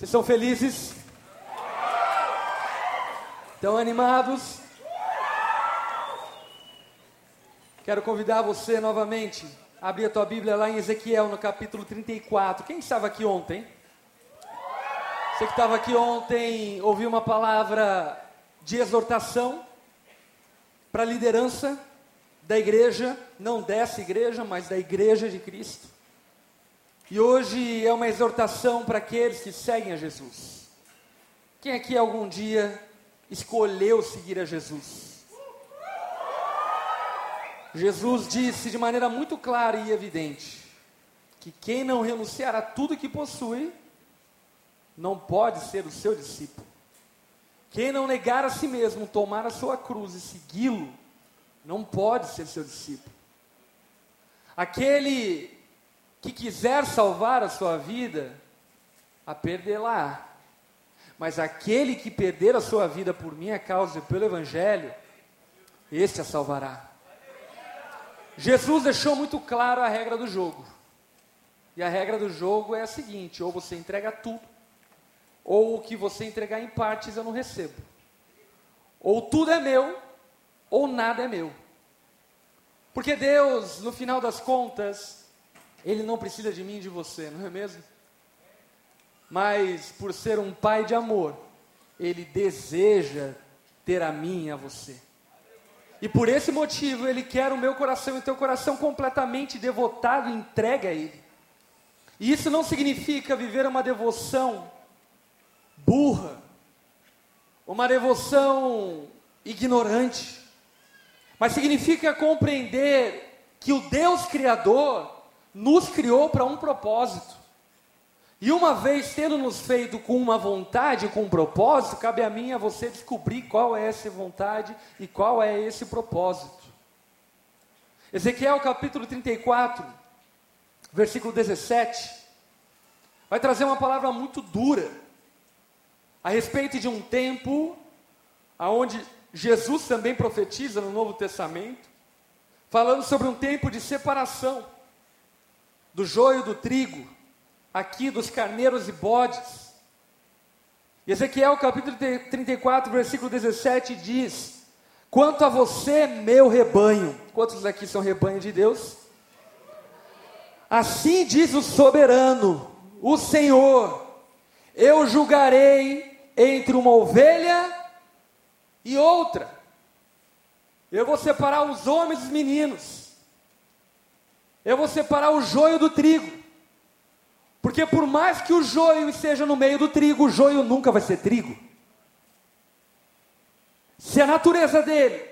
Vocês são felizes? Estão animados? Quero convidar você novamente a abrir a tua Bíblia lá em Ezequiel, no capítulo 34. Quem estava aqui ontem? Você que estava aqui ontem ouviu uma palavra de exortação para a liderança da igreja, não dessa igreja, mas da igreja de Cristo. E hoje é uma exortação para aqueles que seguem a Jesus. Quem aqui algum dia escolheu seguir a Jesus? Jesus disse de maneira muito clara e evidente que quem não renunciar a tudo que possui não pode ser o seu discípulo. Quem não negar a si mesmo, tomar a sua cruz e segui-lo, não pode ser seu discípulo. Aquele que quiser salvar a sua vida, a perdê-la. Mas aquele que perder a sua vida por minha causa e pelo Evangelho, este a salvará. Jesus deixou muito claro a regra do jogo. E a regra do jogo é a seguinte: ou você entrega tudo, ou o que você entregar em partes eu não recebo. Ou tudo é meu, ou nada é meu. Porque Deus, no final das contas, ele não precisa de mim e de você, não é mesmo? Mas por ser um pai de amor, ele deseja ter a mim e a você. E por esse motivo ele quer o meu coração e o teu coração completamente devotado e entregue a ele. E isso não significa viver uma devoção burra, uma devoção ignorante, mas significa compreender que o Deus Criador nos criou para um propósito. E uma vez tendo nos feito com uma vontade, com um propósito, cabe a mim a você descobrir qual é essa vontade e qual é esse propósito. Ezequiel capítulo 34, versículo 17, vai trazer uma palavra muito dura a respeito de um tempo aonde Jesus também profetiza no Novo Testamento, falando sobre um tempo de separação do joio do trigo, aqui dos carneiros e bodes. Ezequiel capítulo 34, versículo 17 diz: Quanto a você, meu rebanho, quantos aqui são rebanho de Deus? Assim diz o soberano, o Senhor: Eu julgarei entre uma ovelha e outra. Eu vou separar os homens e os meninos eu vou separar o joio do trigo. Porque por mais que o joio esteja no meio do trigo, o joio nunca vai ser trigo. Se a natureza dele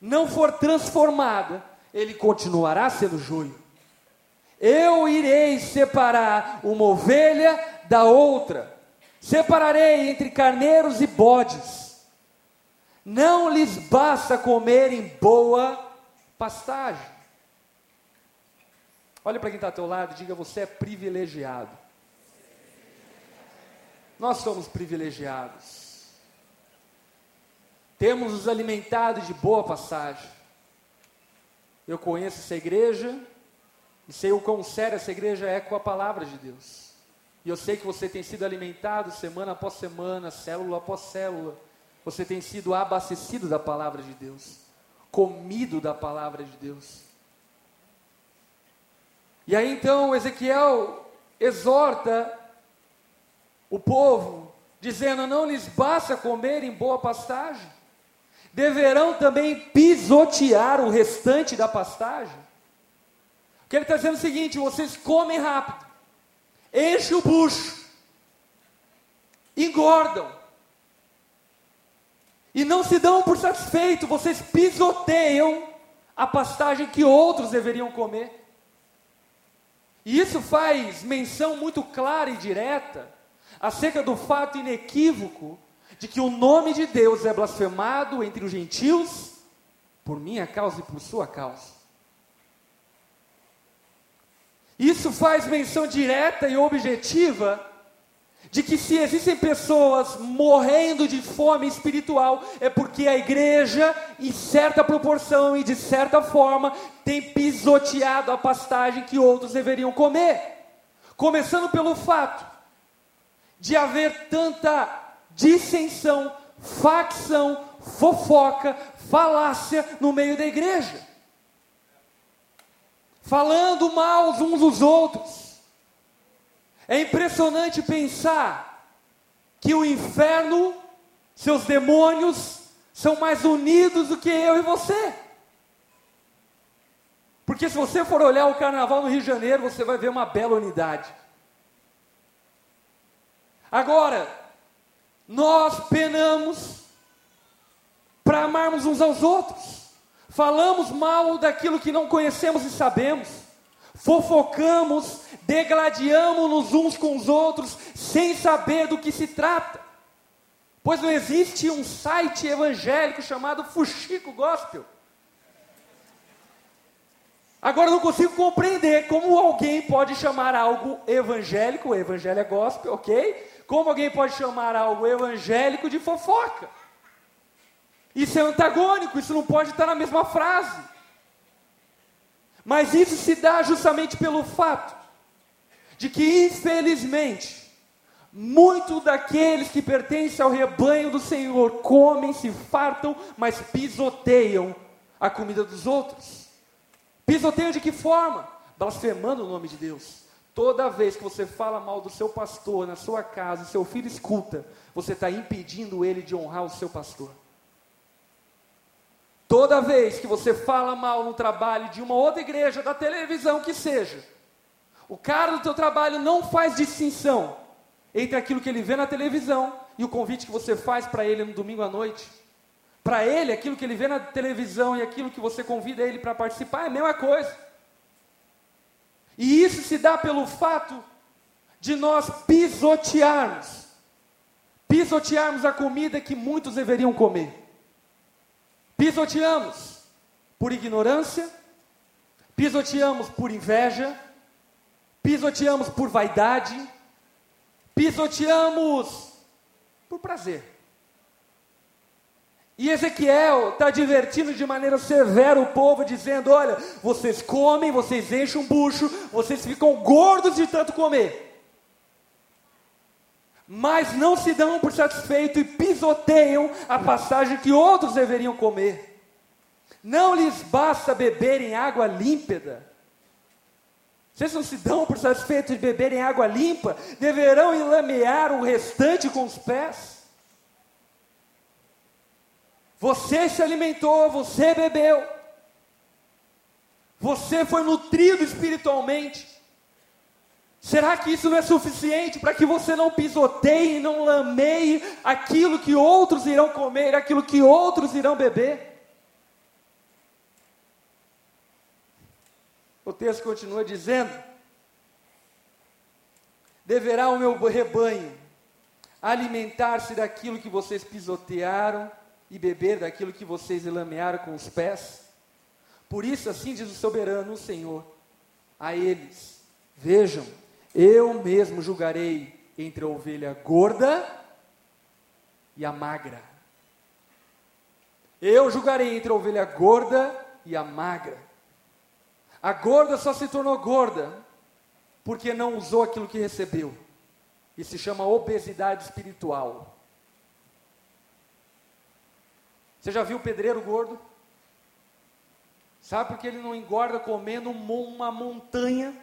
não for transformada, ele continuará sendo joio. Eu irei separar uma ovelha da outra, separarei entre carneiros e bodes. Não lhes basta comer em boa pastagem. Olha para quem está ao teu lado e diga: você é privilegiado. Nós somos privilegiados. Temos nos alimentado de boa passagem. Eu conheço essa igreja e sei o quão séria essa igreja é com a palavra de Deus. E eu sei que você tem sido alimentado semana após semana, célula após célula. Você tem sido abastecido da palavra de Deus, comido da palavra de Deus. E aí então Ezequiel exorta o povo, dizendo: Não lhes basta comer em boa pastagem, deverão também pisotear o restante da pastagem. Que ele está dizendo o seguinte: vocês comem rápido, enchem o bucho, engordam, e não se dão por satisfeito, vocês pisoteiam a pastagem que outros deveriam comer. E isso faz menção muito clara e direta acerca do fato inequívoco de que o nome de Deus é blasfemado entre os gentios por minha causa e por sua causa. Isso faz menção direta e objetiva de que se existem pessoas morrendo de fome espiritual, é porque a igreja, em certa proporção e de certa forma, tem pisoteado a pastagem que outros deveriam comer. Começando pelo fato de haver tanta dissensão, facção, fofoca, falácia no meio da igreja. Falando mal uns dos outros. É impressionante pensar que o inferno, seus demônios, são mais unidos do que eu e você. Porque se você for olhar o carnaval no Rio de Janeiro, você vai ver uma bela unidade. Agora, nós penamos para amarmos uns aos outros, falamos mal daquilo que não conhecemos e sabemos, fofocamos, degladiamos-nos uns com os outros, sem saber do que se trata. Pois não existe um site evangélico chamado Fuxico Gospel. Agora eu não consigo compreender como alguém pode chamar algo evangélico, evangelho é gospel, ok? Como alguém pode chamar algo evangélico de fofoca? Isso é antagônico, isso não pode estar na mesma frase. Mas isso se dá justamente pelo fato de que, infelizmente, muitos daqueles que pertencem ao rebanho do Senhor comem, se fartam, mas pisoteiam a comida dos outros. Pisoteio de que forma? Blasfemando o nome de Deus. Toda vez que você fala mal do seu pastor na sua casa, seu filho escuta, você está impedindo ele de honrar o seu pastor. Toda vez que você fala mal no trabalho de uma outra igreja, da televisão que seja, o cara do teu trabalho não faz distinção entre aquilo que ele vê na televisão e o convite que você faz para ele no domingo à noite. Para ele, aquilo que ele vê na televisão e aquilo que você convida ele para participar é a mesma coisa. E isso se dá pelo fato de nós pisotearmos pisotearmos a comida que muitos deveriam comer. Pisoteamos por ignorância, pisoteamos por inveja, pisoteamos por vaidade, pisoteamos por prazer. E Ezequiel está divertindo de maneira severa o povo, dizendo: Olha, vocês comem, vocês enchem um bucho, vocês ficam gordos de tanto comer. Mas não se dão por satisfeito e pisoteiam a passagem que outros deveriam comer. Não lhes basta beberem água límpida. Vocês não se dão por satisfeitos de beberem água limpa, deverão enlamear o restante com os pés. Você se alimentou, você bebeu. Você foi nutrido espiritualmente. Será que isso não é suficiente para que você não pisoteie não lameie aquilo que outros irão comer, aquilo que outros irão beber? O texto continua dizendo: Deverá o meu rebanho alimentar-se daquilo que vocês pisotearam e beber daquilo que vocês lamearam com os pés? Por isso, assim diz o soberano, o Senhor, a eles: Vejam, eu mesmo julgarei entre a ovelha gorda e a magra. Eu julgarei entre a ovelha gorda e a magra. A gorda só se tornou gorda porque não usou aquilo que recebeu. E se chama obesidade espiritual. Você já viu o pedreiro gordo? Sabe por que ele não engorda comendo uma montanha?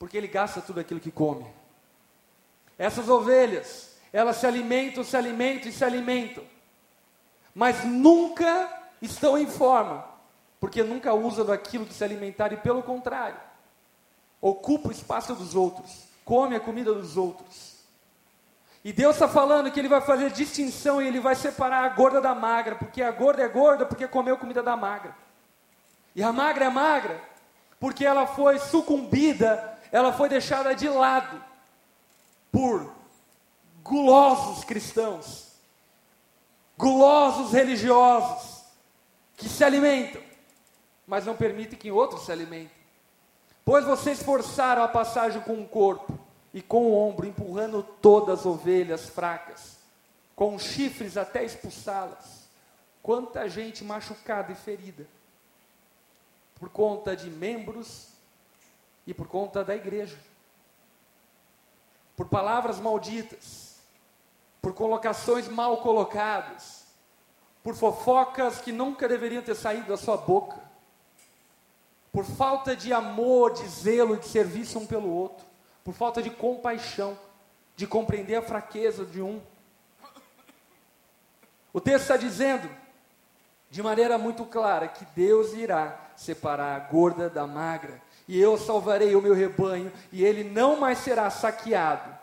Porque ele gasta tudo aquilo que come. Essas ovelhas, elas se alimentam, se alimentam e se alimentam. Mas nunca estão em forma, porque nunca usam daquilo que se alimentaram e pelo contrário, ocupa o espaço dos outros, come a comida dos outros. E Deus está falando que Ele vai fazer distinção e Ele vai separar a gorda da magra, porque a gorda é gorda porque comeu comida da magra. E a magra é magra porque ela foi sucumbida, ela foi deixada de lado por gulosos cristãos, gulosos religiosos, que se alimentam, mas não permitem que outros se alimentem. Pois vocês forçaram a passagem com o corpo e com o ombro empurrando todas as ovelhas fracas, com chifres até expulsá-las. Quanta gente machucada e ferida, por conta de membros e por conta da igreja. por palavras malditas, por colocações mal colocadas, por fofocas que nunca deveriam ter saído da sua boca, por falta de amor, de zelo, de serviço um pelo outro, por falta de compaixão, de compreender a fraqueza de um. O texto está dizendo, de maneira muito clara, que Deus irá separar a gorda da magra, e eu salvarei o meu rebanho, e ele não mais será saqueado.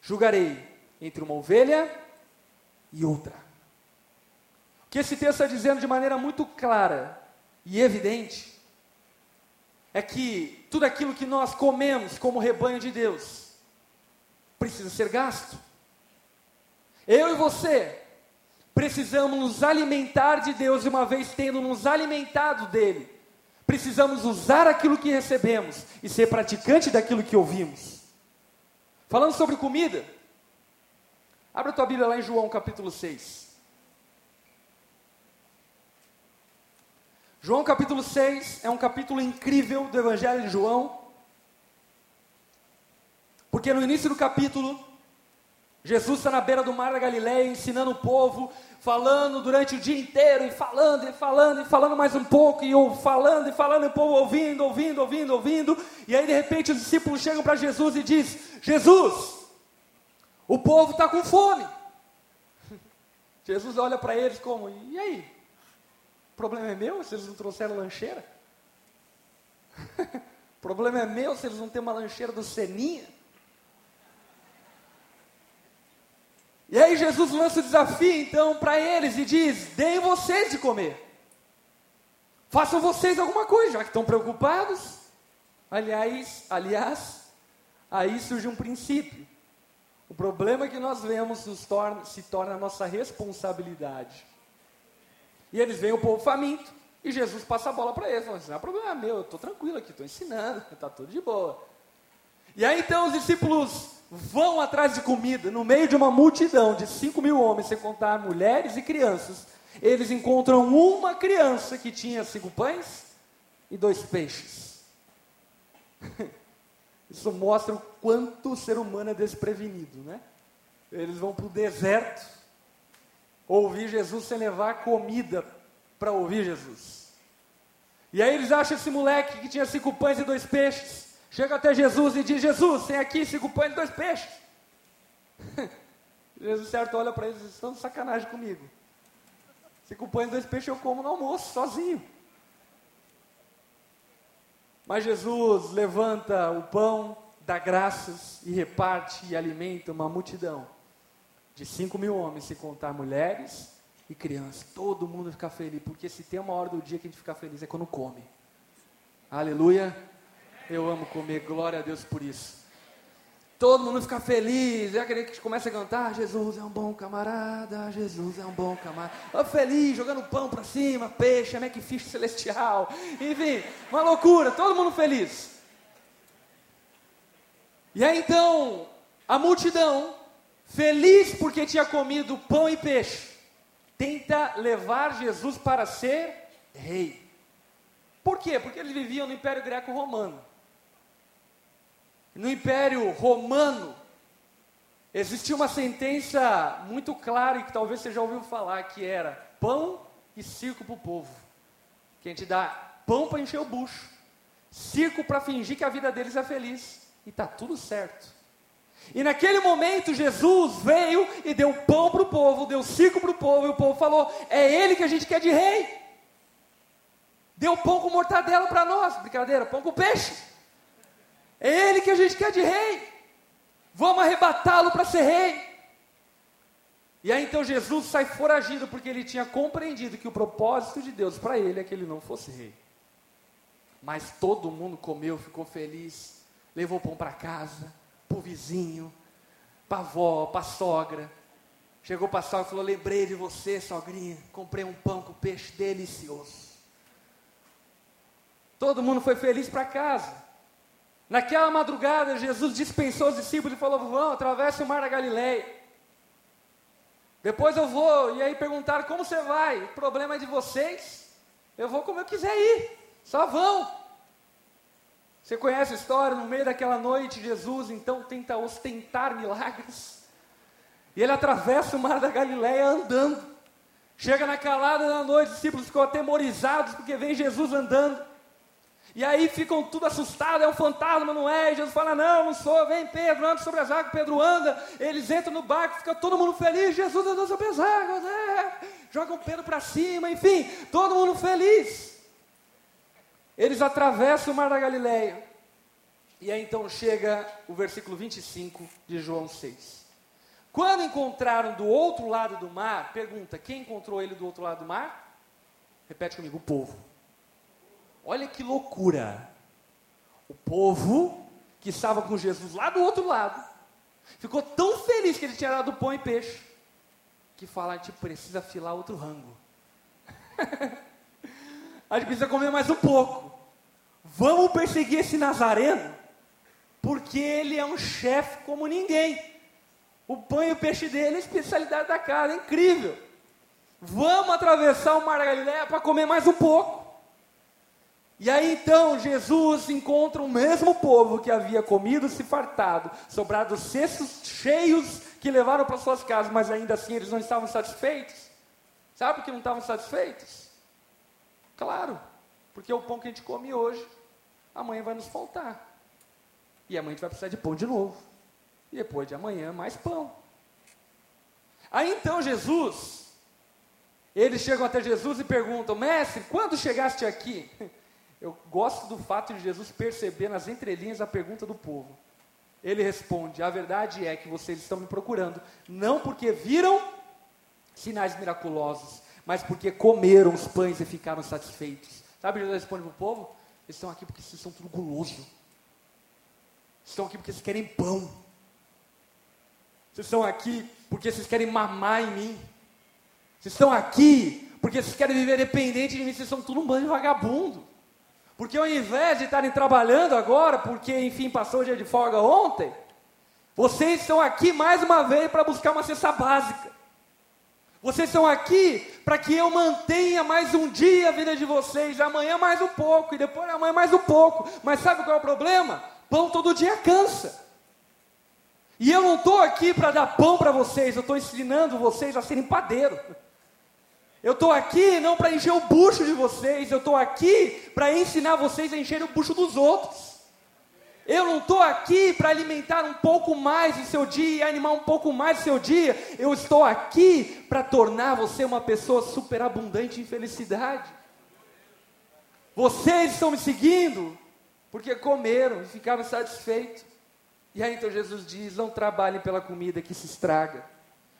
Julgarei entre uma ovelha e outra. O que esse texto está dizendo de maneira muito clara e evidente é que tudo aquilo que nós comemos como rebanho de Deus precisa ser gasto. Eu e você precisamos nos alimentar de Deus, e uma vez tendo nos alimentado dele, precisamos usar aquilo que recebemos e ser praticante daquilo que ouvimos. Falando sobre comida, abra tua Bíblia lá em João capítulo 6. João capítulo 6 é um capítulo incrível do Evangelho de João, porque no início do capítulo, Jesus está na beira do mar da Galileia ensinando o povo, falando durante o dia inteiro, e falando, e falando, e falando mais um pouco, e falando, e falando, e o povo ouvindo, ouvindo, ouvindo, ouvindo, e aí de repente os discípulos chegam para Jesus e diz: Jesus, o povo está com fome. Jesus olha para eles como, e aí? O problema é meu se eles não trouxeram lancheira? o problema é meu se eles não têm uma lancheira do Seninha? E aí Jesus lança o desafio então para eles e diz: deem vocês de comer. Façam vocês alguma coisa, já que estão preocupados. Aliás, aliás, aí surge um princípio. O problema que nós vemos torna, se torna a nossa responsabilidade. E eles veem o povo faminto. E Jesus passa a bola para eles. Fala assim, não é problema meu, eu estou tranquilo aqui, estou ensinando, está tudo de boa. E aí então os discípulos vão atrás de comida, no meio de uma multidão de 5 mil homens, sem contar mulheres e crianças. Eles encontram uma criança que tinha cinco pães e dois peixes. Isso mostra o quanto o ser humano é desprevenido, né? Eles vão para o deserto ouvir Jesus sem levar comida para ouvir Jesus. E aí eles acham esse moleque que tinha cinco pães e dois peixes. Chega até Jesus e diz: Jesus, tem aqui cinco pães e dois peixes. Jesus certo olha para eles e diz: estão de sacanagem comigo. Cinco pães e dois peixes eu como no almoço, sozinho. Mas Jesus levanta o pão, dá graças e reparte e alimenta uma multidão de 5 mil homens, se contar mulheres e crianças. Todo mundo fica feliz, porque se tem uma hora do dia que a gente fica feliz é quando come. Aleluia. Eu amo comer, glória a Deus por isso. Todo mundo fica feliz, é aquele que começa a cantar: Jesus é um bom camarada, Jesus é um bom camarada. Oh, feliz, jogando pão para cima, peixe, Macfish celestial. Enfim, uma loucura, todo mundo feliz. E aí então, a multidão feliz porque tinha comido pão e peixe, tenta levar Jesus para ser rei. Por quê? Porque eles viviam no Império Greco-Romano. No Império Romano, existia uma sentença muito clara e que talvez você já ouviu falar, que era pão e circo para o povo. Que a gente dá pão para encher o bucho, circo para fingir que a vida deles é feliz. E está tudo certo. E naquele momento Jesus veio e deu pão para o povo, deu circo para o povo, e o povo falou: é ele que a gente quer de rei. Deu pão com mortadela para nós, brincadeira, pão com peixe. É ele que a gente quer de rei. Vamos arrebatá-lo para ser rei. E aí então Jesus sai foragido porque ele tinha compreendido que o propósito de Deus para ele é que ele não fosse rei. Mas todo mundo comeu, ficou feliz, levou pão para casa para o vizinho, para a avó, para a sogra. Chegou para a sogra e falou: Lembrei de você, sogrinha. Comprei um pão com peixe delicioso. Todo mundo foi feliz para casa. Naquela madrugada, Jesus dispensou os discípulos e falou: Vão, atravesse o mar da Galileia. Depois eu vou. E aí perguntaram: Como você vai? O problema é de vocês. Eu vou como eu quiser ir. Só vão. Você conhece a história? No meio daquela noite, Jesus então tenta ostentar milagres. E ele atravessa o mar da Galileia andando. Chega na calada da noite, os discípulos ficam atemorizados porque vem Jesus andando. E aí ficam tudo assustados, é um fantasma, não é? E Jesus fala, não, não sou, vem Pedro, anda sobre as águas, Pedro anda, eles entram no barco, fica todo mundo feliz, Jesus andou sobre as águas, é. jogam Pedro para cima, enfim, todo mundo feliz. Eles atravessam o mar da Galileia. E aí então chega o versículo 25 de João 6. Quando encontraram do outro lado do mar, pergunta: quem encontrou ele do outro lado do mar? Repete comigo: o povo. Olha que loucura. O povo que estava com Jesus lá do outro lado ficou tão feliz que ele tinha dado pão e peixe que fala: a gente precisa afilar outro rango. a gente precisa comer mais um pouco. Vamos perseguir esse Nazareno, porque ele é um chefe como ninguém. O pão e o peixe dele é especialidade da casa, é incrível. Vamos atravessar o Mar da Galileia para comer mais um pouco. E aí então Jesus encontra o mesmo povo que havia comido, se fartado, sobrado cestos cheios que levaram para suas casas, mas ainda assim eles não estavam satisfeitos. Sabe por que não estavam satisfeitos? Claro, porque o pão que a gente come hoje, amanhã vai nos faltar. E amanhã a gente vai precisar de pão de novo. E depois de amanhã, mais pão. Aí então Jesus, eles chegam até Jesus e perguntam: Mestre, quando chegaste aqui? Eu gosto do fato de Jesus perceber nas entrelinhas a pergunta do povo. Ele responde: A verdade é que vocês estão me procurando, não porque viram sinais miraculosos, mas porque comeram os pães e ficaram satisfeitos. Sabe, Jesus responde para o povo: Eles estão aqui porque vocês são tudo guloso. Estão aqui porque vocês querem pão. Vocês estão aqui porque vocês querem mamar em mim. Vocês estão aqui porque vocês querem viver dependente de mim. Vocês são tudo um bando de vagabundo. Porque ao invés de estarem trabalhando agora, porque enfim passou o dia de folga ontem, vocês estão aqui mais uma vez para buscar uma cesta básica. Vocês estão aqui para que eu mantenha mais um dia a vida de vocês, amanhã mais um pouco, e depois amanhã mais um pouco. Mas sabe qual é o problema? Pão todo dia cansa. E eu não estou aqui para dar pão para vocês, eu estou ensinando vocês a serem padeiro. Eu estou aqui não para encher o bucho de vocês, eu estou aqui para ensinar vocês a encher o bucho dos outros. Eu não estou aqui para alimentar um pouco mais o seu dia e animar um pouco mais o seu dia. Eu estou aqui para tornar você uma pessoa superabundante em felicidade. Vocês estão me seguindo porque comeram e ficaram satisfeitos. E aí então Jesus diz: Não trabalhem pela comida que se estraga,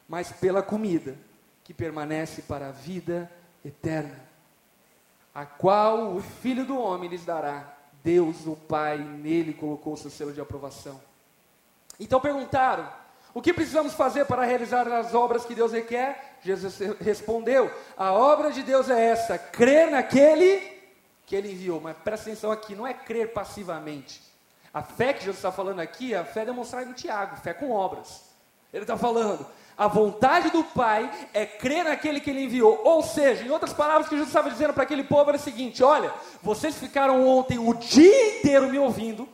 mas pela comida que permanece para a vida eterna, a qual o Filho do Homem lhes dará. Deus, o Pai, nele colocou o seu selo de aprovação. Então perguntaram: O que precisamos fazer para realizar as obras que Deus requer? Jesus respondeu: A obra de Deus é essa, crer naquele que ele enviou. Mas presta atenção aqui, não é crer passivamente a fé que Jesus está falando aqui, a fé é demonstrada em Tiago, fé com obras. Ele está falando, a vontade do Pai é crer naquele que Ele enviou. Ou seja, em outras palavras, o que Jesus estava dizendo para aquele povo era o seguinte: olha, vocês ficaram ontem o dia inteiro me ouvindo,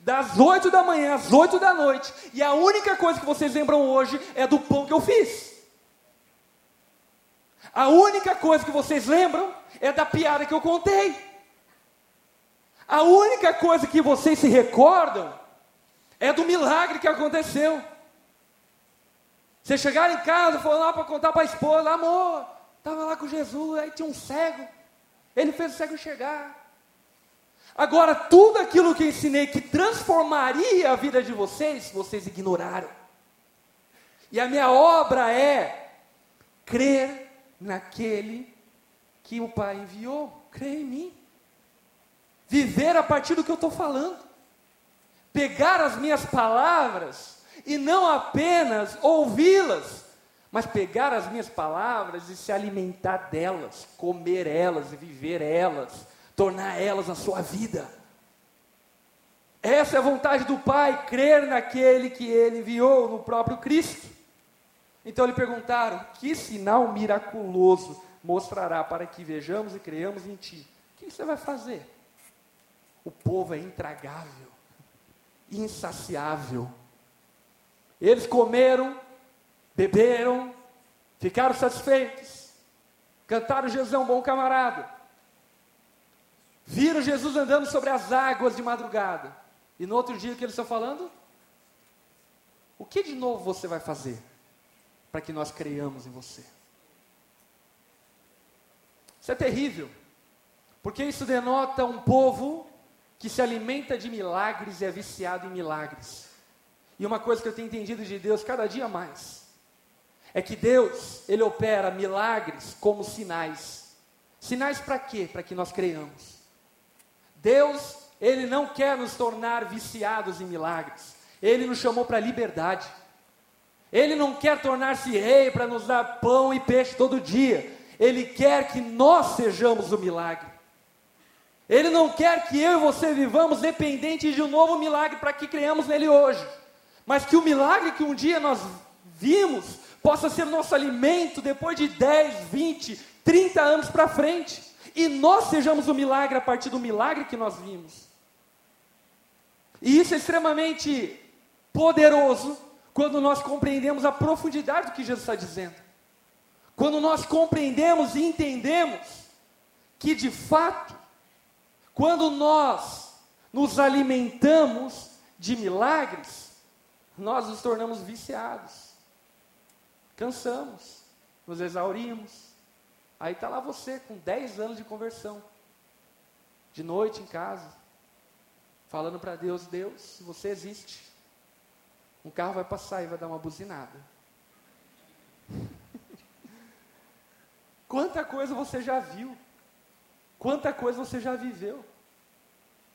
das 8 da manhã às 8 da noite, e a única coisa que vocês lembram hoje é do pão que eu fiz. A única coisa que vocês lembram é da piada que eu contei. A única coisa que vocês se recordam é do milagre que aconteceu. Você chegar em casa, for lá para contar para a esposa, amor, estava lá com Jesus, aí tinha um cego, ele fez o cego enxergar. Agora, tudo aquilo que ensinei que transformaria a vida de vocês, vocês ignoraram. E a minha obra é crer naquele que o Pai enviou, crer em mim. Viver a partir do que eu estou falando. Pegar as minhas palavras e não apenas ouvi-las, mas pegar as minhas palavras e se alimentar delas, comer elas e viver elas, tornar elas a sua vida. Essa é a vontade do Pai, crer naquele que ele enviou, no próprio Cristo. Então lhe perguntaram: que sinal miraculoso mostrará para que vejamos e creamos em ti? O que você vai fazer? o povo é intragável, insaciável. Eles comeram, beberam, ficaram satisfeitos, cantaram Jesus é um bom camarada, viram Jesus andando sobre as águas de madrugada, e no outro dia que eles estão falando? O que de novo você vai fazer para que nós creiamos em você? Isso é terrível, porque isso denota um povo que se alimenta de milagres e é viciado em milagres. E uma coisa que eu tenho entendido de Deus cada dia mais é que Deus, ele opera milagres como sinais. Sinais para quê? Para que nós creiamos. Deus, ele não quer nos tornar viciados em milagres. Ele nos chamou para liberdade. Ele não quer tornar-se rei para nos dar pão e peixe todo dia. Ele quer que nós sejamos o milagre. Ele não quer que eu e você vivamos dependentes de um novo milagre para que criamos nele hoje. Mas que o milagre que um dia nós vimos possa ser nosso alimento depois de 10, 20, 30 anos para frente. E nós sejamos o milagre a partir do milagre que nós vimos. E isso é extremamente poderoso quando nós compreendemos a profundidade do que Jesus está dizendo. Quando nós compreendemos e entendemos que de fato quando nós nos alimentamos de milagres, nós nos tornamos viciados. Cansamos, nos exaurimos. Aí está lá você com 10 anos de conversão. De noite em casa, falando para Deus, Deus, você existe. Um carro vai passar e vai dar uma buzinada. Quanta coisa você já viu. Quanta coisa você já viveu.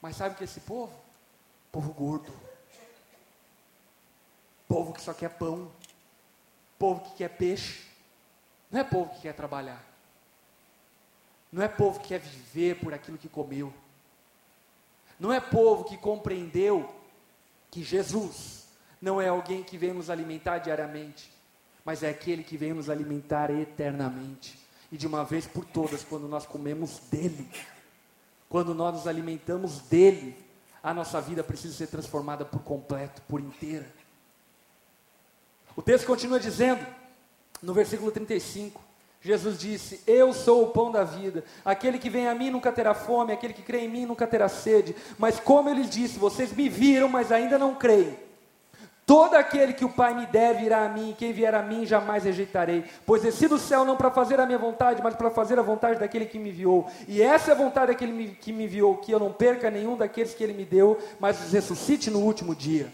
Mas sabe o que é esse povo? Povo gordo. Povo que só quer pão. Povo que quer peixe. Não é povo que quer trabalhar. Não é povo que quer viver por aquilo que comeu. Não é povo que compreendeu que Jesus não é alguém que vem nos alimentar diariamente, mas é aquele que vem nos alimentar eternamente e de uma vez por todas, quando nós comemos dele, quando nós nos alimentamos dele, a nossa vida precisa ser transformada por completo, por inteira. O texto continua dizendo, no versículo 35, Jesus disse: Eu sou o pão da vida. Aquele que vem a mim nunca terá fome, aquele que crê em mim nunca terá sede. Mas como ele disse, vocês me viram, mas ainda não creem. Todo aquele que o Pai me der virá a mim, quem vier a mim jamais rejeitarei. Pois desci do céu não para fazer a minha vontade, mas para fazer a vontade daquele que me enviou. E essa é a vontade daquele que me enviou, que eu não perca nenhum daqueles que ele me deu, mas os ressuscite no último dia.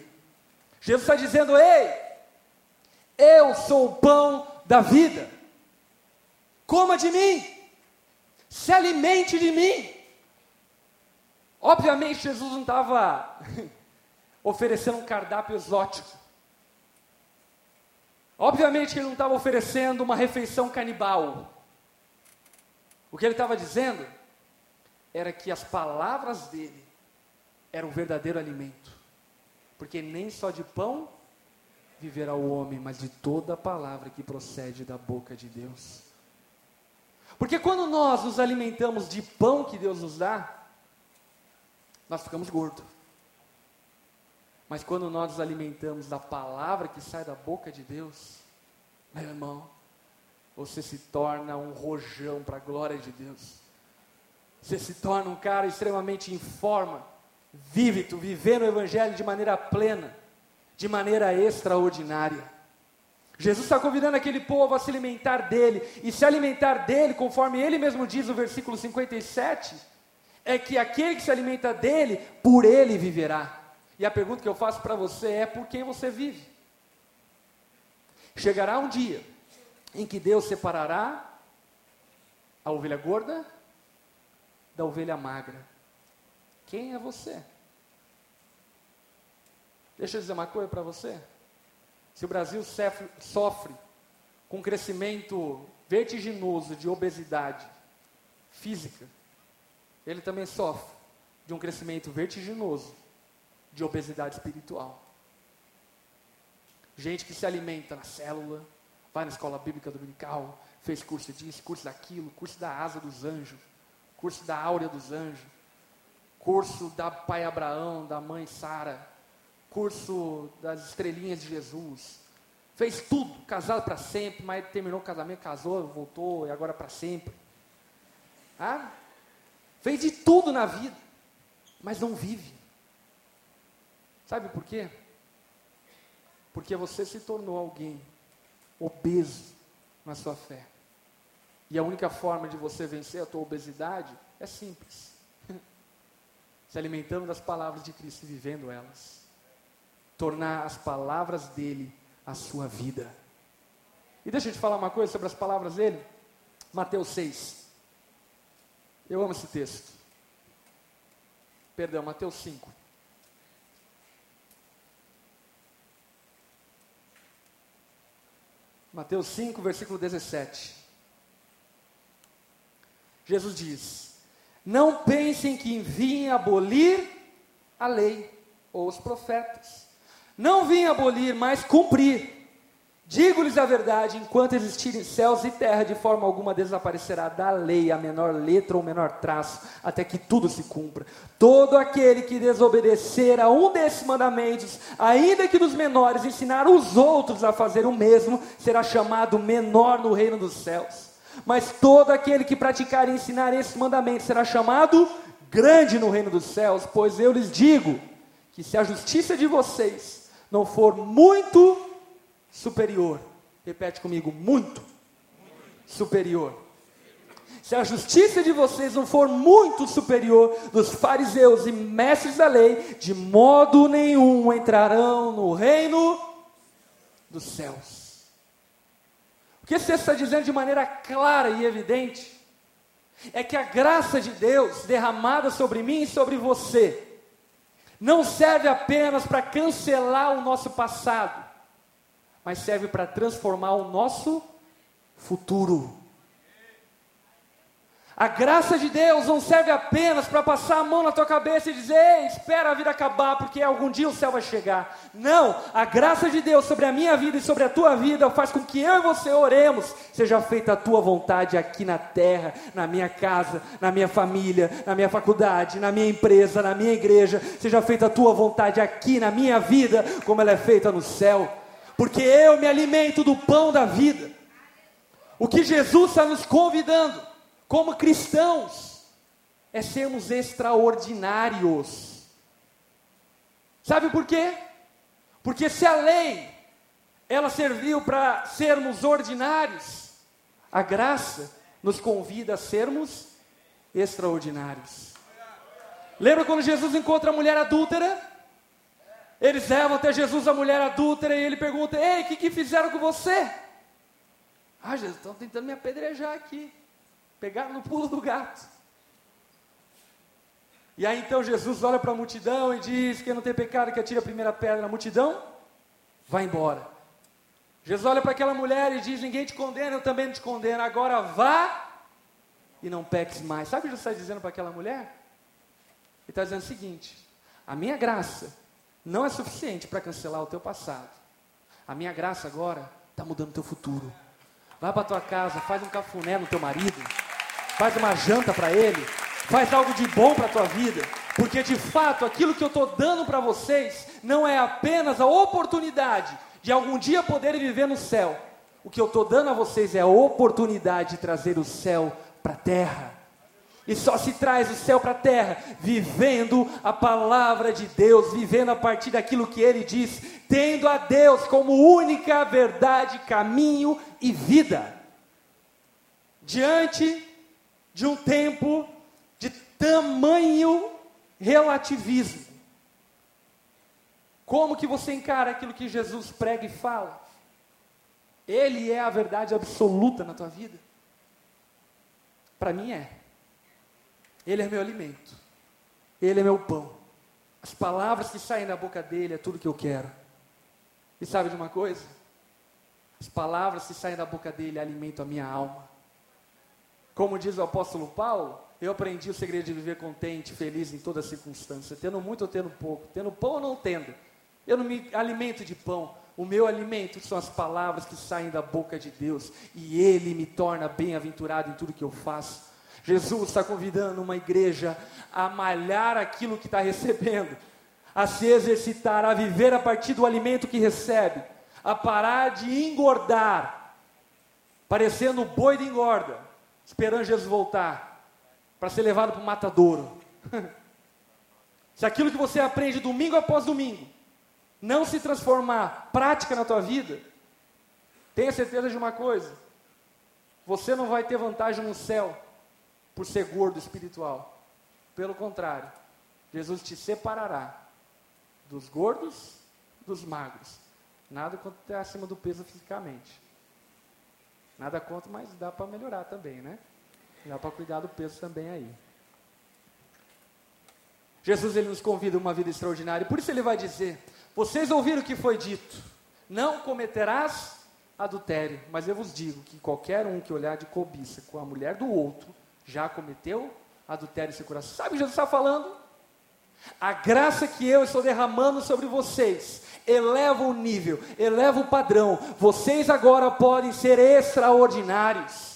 Jesus está dizendo: Ei, eu sou o pão da vida. Coma de mim, se alimente de mim. Obviamente, Jesus não estava oferecendo um cardápio exótico. Obviamente ele não estava oferecendo uma refeição canibal. O que ele estava dizendo era que as palavras dele eram verdadeiro alimento. Porque nem só de pão viverá o homem, mas de toda a palavra que procede da boca de Deus. Porque quando nós nos alimentamos de pão que Deus nos dá, nós ficamos gordos. Mas quando nós nos alimentamos da palavra que sai da boca de Deus, meu irmão, você se torna um rojão para a glória de Deus. Você se torna um cara extremamente em forma, vívido, vivendo o Evangelho de maneira plena, de maneira extraordinária. Jesus está convidando aquele povo a se alimentar dele, e se alimentar dele, conforme ele mesmo diz no versículo 57, é que aquele que se alimenta dele, por ele viverá. E a pergunta que eu faço para você é: por quem você vive? Chegará um dia em que Deus separará a ovelha gorda da ovelha magra. Quem é você? Deixa eu dizer uma coisa para você. Se o Brasil sofre, com um crescimento vertiginoso de obesidade física, ele também sofre de um crescimento vertiginoso de obesidade espiritual. Gente que se alimenta na célula, vai na escola bíblica dominical, fez curso disso, curso daquilo, curso da asa dos anjos, curso da áurea dos anjos. curso da pai Abraão, da mãe Sara, curso das estrelinhas de Jesus. Fez tudo, casado para sempre, mas terminou o casamento, casou, voltou e agora para sempre. Ah? Fez de tudo na vida, mas não vive. Sabe por quê? Porque você se tornou alguém obeso na sua fé. E a única forma de você vencer a tua obesidade é simples. se alimentando das palavras de Cristo e vivendo elas. Tornar as palavras dele a sua vida. E deixa eu te falar uma coisa sobre as palavras dele. Mateus 6. Eu amo esse texto. Perdão, Mateus 5. Mateus 5, versículo 17. Jesus diz: Não pensem que vim abolir a lei ou os profetas. Não vim abolir, mas cumprir. Digo-lhes a verdade: enquanto existirem céus e terra, de forma alguma desaparecerá da lei a menor letra ou menor traço, até que tudo se cumpra. Todo aquele que desobedecer a um desses mandamentos, ainda que dos menores, ensinar os outros a fazer o mesmo, será chamado menor no reino dos céus. Mas todo aquele que praticar e ensinar esses mandamentos será chamado grande no reino dos céus, pois eu lhes digo que se a justiça de vocês não for muito superior. Repete comigo, muito superior. Se a justiça de vocês não for muito superior dos fariseus e mestres da lei, de modo nenhum entrarão no reino dos céus. O que você está dizendo de maneira clara e evidente é que a graça de Deus derramada sobre mim e sobre você não serve apenas para cancelar o nosso passado, mas serve para transformar o nosso futuro. A graça de Deus não serve apenas para passar a mão na tua cabeça e dizer, espera a vida acabar, porque algum dia o céu vai chegar. Não, a graça de Deus sobre a minha vida e sobre a tua vida faz com que eu e você oremos, seja feita a tua vontade aqui na terra, na minha casa, na minha família, na minha faculdade, na minha empresa, na minha igreja, seja feita a tua vontade aqui na minha vida, como ela é feita no céu porque eu me alimento do pão da vida. O que Jesus está nos convidando, como cristãos, é sermos extraordinários. Sabe por quê? Porque se a lei ela serviu para sermos ordinários, a graça nos convida a sermos extraordinários. Lembra quando Jesus encontra a mulher adúltera? Eles levam até Jesus a mulher adúltera e ele pergunta: Ei, o que, que fizeram com você? Ah, Jesus, estão tentando me apedrejar aqui. Pegaram no pulo do gato. E aí então Jesus olha para a multidão e diz: Quem não tem pecado que atire a primeira pedra na multidão, vai embora. Jesus olha para aquela mulher e diz: Ninguém te condena, eu também não te condeno. Agora vá e não peques mais. Sabe o que Jesus está dizendo para aquela mulher? Ele está dizendo o seguinte: A minha graça não é suficiente para cancelar o teu passado. A minha graça agora está mudando o teu futuro. Vai para tua casa, faz um cafuné no teu marido, faz uma janta para ele, faz algo de bom para a tua vida, porque de fato aquilo que eu estou dando para vocês não é apenas a oportunidade de algum dia poderem viver no céu. O que eu estou dando a vocês é a oportunidade de trazer o céu para a terra. E só se traz o céu para a terra vivendo a palavra de Deus, vivendo a partir daquilo que ele diz, tendo a Deus como única verdade, caminho e vida. Diante de um tempo de tamanho relativismo. Como que você encara aquilo que Jesus prega e fala? Ele é a verdade absoluta na tua vida? Para mim é. Ele é meu alimento. Ele é meu pão. As palavras que saem da boca dele é tudo que eu quero. E sabe de uma coisa? As palavras que saem da boca dele alimentam a minha alma. Como diz o apóstolo Paulo, eu aprendi o segredo de viver contente, feliz em toda circunstância, tendo muito ou tendo pouco, tendo pão ou não tendo. Eu não me alimento de pão, o meu alimento são as palavras que saem da boca de Deus, e Ele me torna bem-aventurado em tudo que eu faço. Jesus está convidando uma igreja a malhar aquilo que está recebendo, a se exercitar, a viver a partir do alimento que recebe, a parar de engordar, parecendo o boi de engorda, esperando Jesus voltar, para ser levado para o matadouro. se aquilo que você aprende domingo após domingo não se transformar prática na tua vida, tenha certeza de uma coisa: você não vai ter vantagem no céu por ser gordo espiritual. Pelo contrário, Jesus te separará dos gordos, dos magros. Nada contra ter acima do peso fisicamente. Nada contra, mas dá para melhorar também, né? Dá para cuidar do peso também aí. Jesus ele nos convida a uma vida extraordinária, por isso ele vai dizer: Vocês ouviram o que foi dito, não cometerás adultério, mas eu vos digo que qualquer um que olhar de cobiça com a mulher do outro já cometeu adultério em seu coração. Sabe o que Jesus está falando? A graça que eu estou derramando sobre vocês eleva o nível, eleva o padrão. Vocês agora podem ser extraordinários.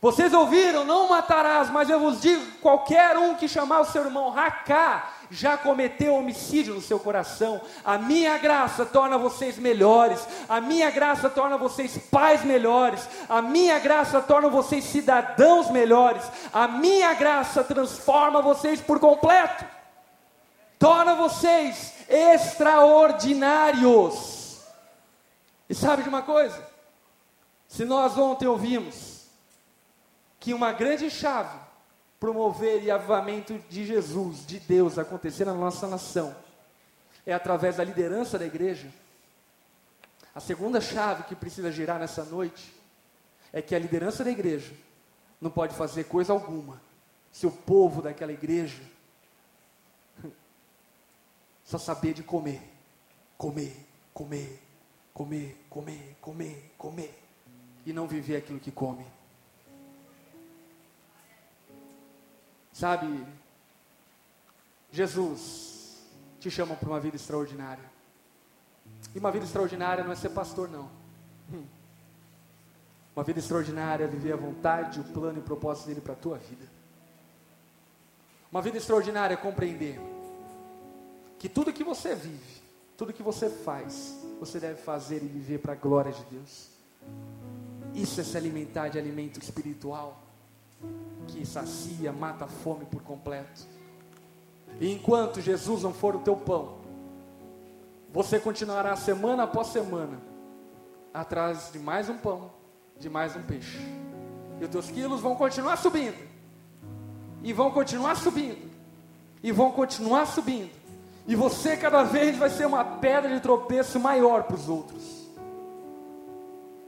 Vocês ouviram, não matarás, mas eu vos digo: qualquer um que chamar o seu irmão Racá, já cometeu homicídio no seu coração. A minha graça torna vocês melhores, a minha graça torna vocês pais melhores, a minha graça torna vocês cidadãos melhores, a minha graça transforma vocês por completo, torna vocês extraordinários. E sabe de uma coisa? Se nós ontem ouvimos que uma grande chave promover e avivamento de Jesus, de Deus, acontecer na nossa nação, é através da liderança da igreja. A segunda chave que precisa girar nessa noite é que a liderança da igreja não pode fazer coisa alguma se o povo daquela igreja só saber de comer, comer, comer, comer, comer, comer, comer e não viver aquilo que come. Sabe, Jesus te chama para uma vida extraordinária. E uma vida extraordinária não é ser pastor, não. Uma vida extraordinária é viver a vontade, o plano e o propósito dele para a tua vida. Uma vida extraordinária é compreender que tudo que você vive, tudo que você faz, você deve fazer e viver para a glória de Deus. Isso é se alimentar de alimento espiritual que sacia, mata a fome por completo. E enquanto Jesus não for o teu pão, você continuará semana após semana atrás de mais um pão, de mais um peixe. E os teus quilos vão continuar subindo. E vão continuar subindo. E vão continuar subindo. E você cada vez vai ser uma pedra de tropeço maior para os outros.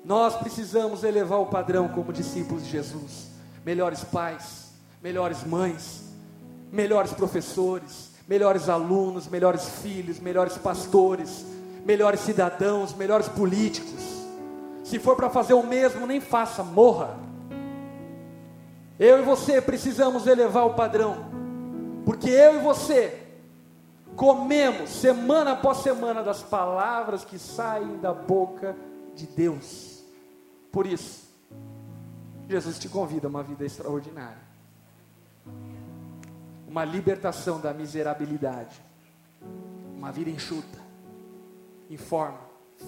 Nós precisamos elevar o padrão como discípulos de Jesus melhores pais, melhores mães, melhores professores, melhores alunos, melhores filhos, melhores pastores, melhores cidadãos, melhores políticos. Se for para fazer o mesmo, nem faça, morra. Eu e você precisamos elevar o padrão, porque eu e você comemos semana após semana das palavras que saem da boca de Deus. Por isso, Jesus te convida a uma vida extraordinária. Uma libertação da miserabilidade. Uma vida enxuta, em forma,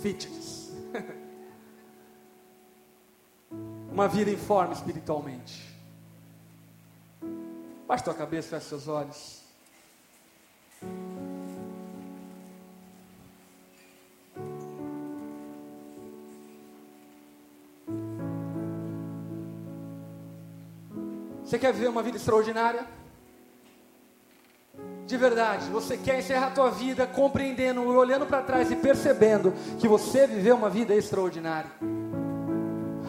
fitness. uma vida em forma espiritualmente. Baixe tua cabeça, feche seus olhos. Você quer viver uma vida extraordinária? De verdade, você quer encerrar a tua vida compreendendo, olhando para trás e percebendo que você viveu uma vida extraordinária.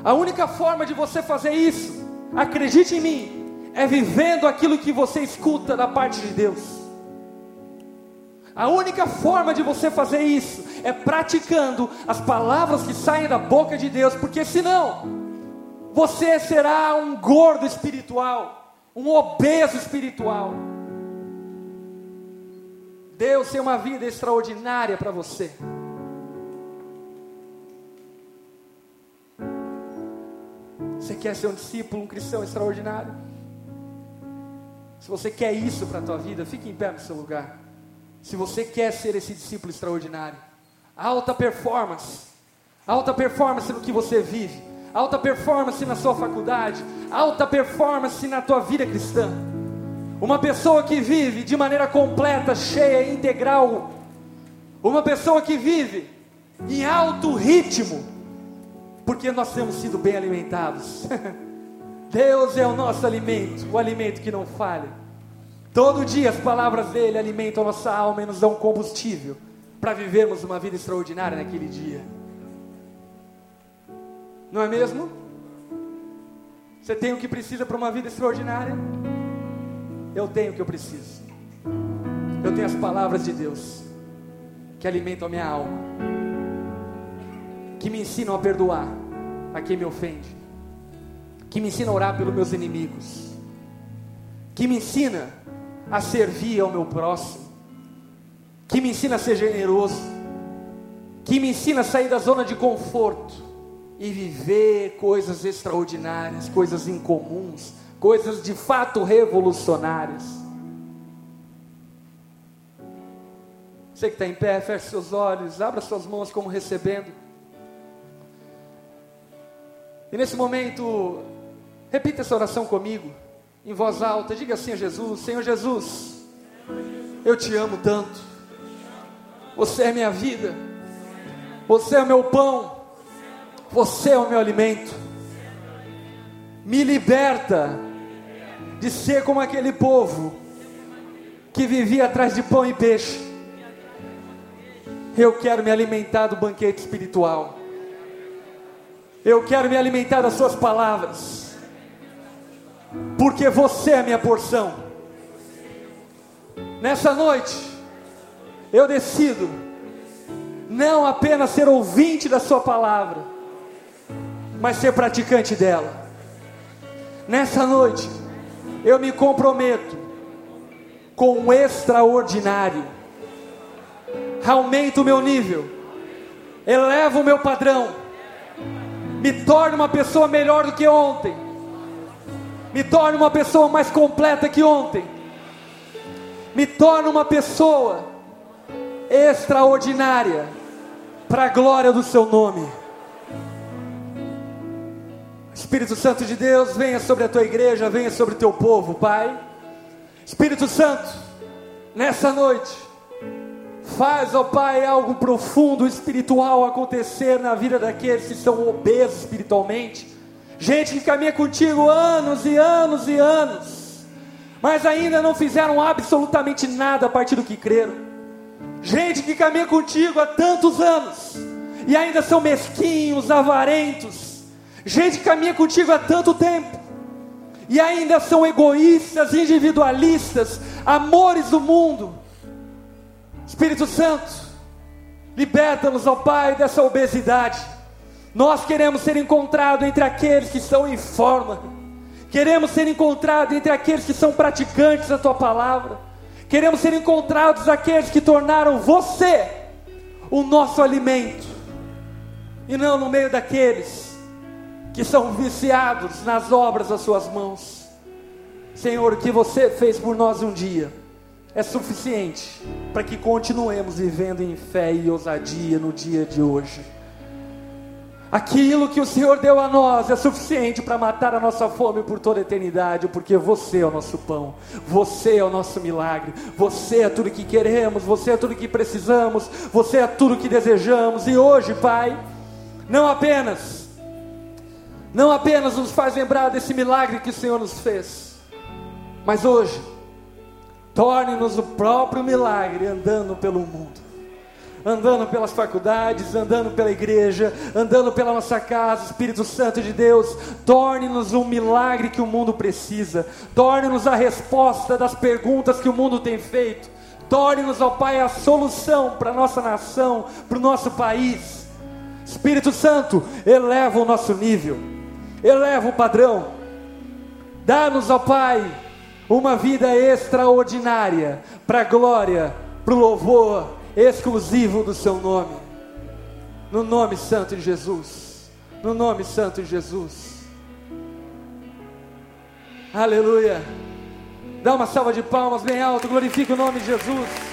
A única forma de você fazer isso, acredite em mim, é vivendo aquilo que você escuta da parte de Deus. A única forma de você fazer isso é praticando as palavras que saem da boca de Deus, porque senão você será um gordo espiritual, um obeso espiritual. Deus tem uma vida extraordinária para você. Você quer ser um discípulo, um cristão extraordinário? Se você quer isso para a tua vida, fique em pé no seu lugar. Se você quer ser esse discípulo extraordinário, alta performance, alta performance no que você vive, alta performance na sua faculdade, alta performance na tua vida cristã. Uma pessoa que vive de maneira completa, cheia, integral. Uma pessoa que vive em alto ritmo, porque nós temos sido bem alimentados. Deus é o nosso alimento, o alimento que não falha. Todo dia as palavras dele alimentam nossa alma e nos dão combustível para vivermos uma vida extraordinária naquele dia. Não é mesmo? Você tem o que precisa para uma vida extraordinária? Eu tenho o que eu preciso. Eu tenho as palavras de Deus que alimentam a minha alma, que me ensinam a perdoar a quem me ofende que me ensina a orar pelos meus inimigos, que me ensina a servir ao meu próximo, que me ensina a ser generoso, que me ensina a sair da zona de conforto e viver coisas extraordinárias, coisas incomuns, coisas de fato revolucionárias. Você que está em pé, feche seus olhos, abra suas mãos como recebendo. E nesse momento, Repita essa oração comigo, em voz alta. Diga assim a Jesus: Senhor Jesus, eu te amo tanto. Você é minha vida. Você é meu pão. Você é o meu alimento. Me liberta de ser como aquele povo que vivia atrás de pão e peixe. Eu quero me alimentar do banquete espiritual. Eu quero me alimentar das Suas palavras porque você é a minha porção. Nessa noite, eu decido não apenas ser ouvinte da Sua palavra, mas ser praticante dela. Nessa noite, eu me comprometo com o extraordinário, aumento o meu nível, elevo o meu padrão, me torno uma pessoa melhor do que ontem me torne uma pessoa mais completa que ontem, me torne uma pessoa extraordinária, para a glória do Seu nome. Espírito Santo de Deus, venha sobre a tua igreja, venha sobre o teu povo, Pai. Espírito Santo, nessa noite, faz, ó Pai, algo profundo, espiritual acontecer na vida daqueles que são obesos espiritualmente gente que caminha contigo anos e anos e anos, mas ainda não fizeram absolutamente nada a partir do que creram. Gente que caminha contigo há tantos anos e ainda são mesquinhos, avarentos. Gente que caminha contigo há tanto tempo e ainda são egoístas, individualistas, amores do mundo. Espírito Santo, liberta-nos, ó Pai, dessa obesidade. Nós queremos ser encontrados entre aqueles que estão em forma, queremos ser encontrados entre aqueles que são praticantes da tua palavra, queremos ser encontrados aqueles que tornaram você o nosso alimento, e não no meio daqueles que são viciados nas obras das suas mãos. Senhor, o que você fez por nós um dia é suficiente para que continuemos vivendo em fé e ousadia no dia de hoje. Aquilo que o Senhor deu a nós é suficiente para matar a nossa fome por toda a eternidade, porque você é o nosso pão, você é o nosso milagre, você é tudo que queremos, você é tudo que precisamos, você é tudo que desejamos. E hoje, Pai, não apenas, não apenas nos faz lembrar desse milagre que o Senhor nos fez, mas hoje, torne-nos o próprio milagre andando pelo mundo. Andando pelas faculdades, andando pela igreja, andando pela nossa casa, Espírito Santo de Deus, torne-nos um milagre que o mundo precisa, torne-nos a resposta das perguntas que o mundo tem feito, torne-nos, ó Pai, a solução para a nossa nação, para o nosso país. Espírito Santo, eleva o nosso nível, eleva o padrão, dá-nos, ó Pai, uma vida extraordinária, para a glória, para o louvor exclusivo do seu nome. No nome santo de Jesus. No nome santo de Jesus. Aleluia. Dá uma salva de palmas bem alto, glorifique o nome de Jesus.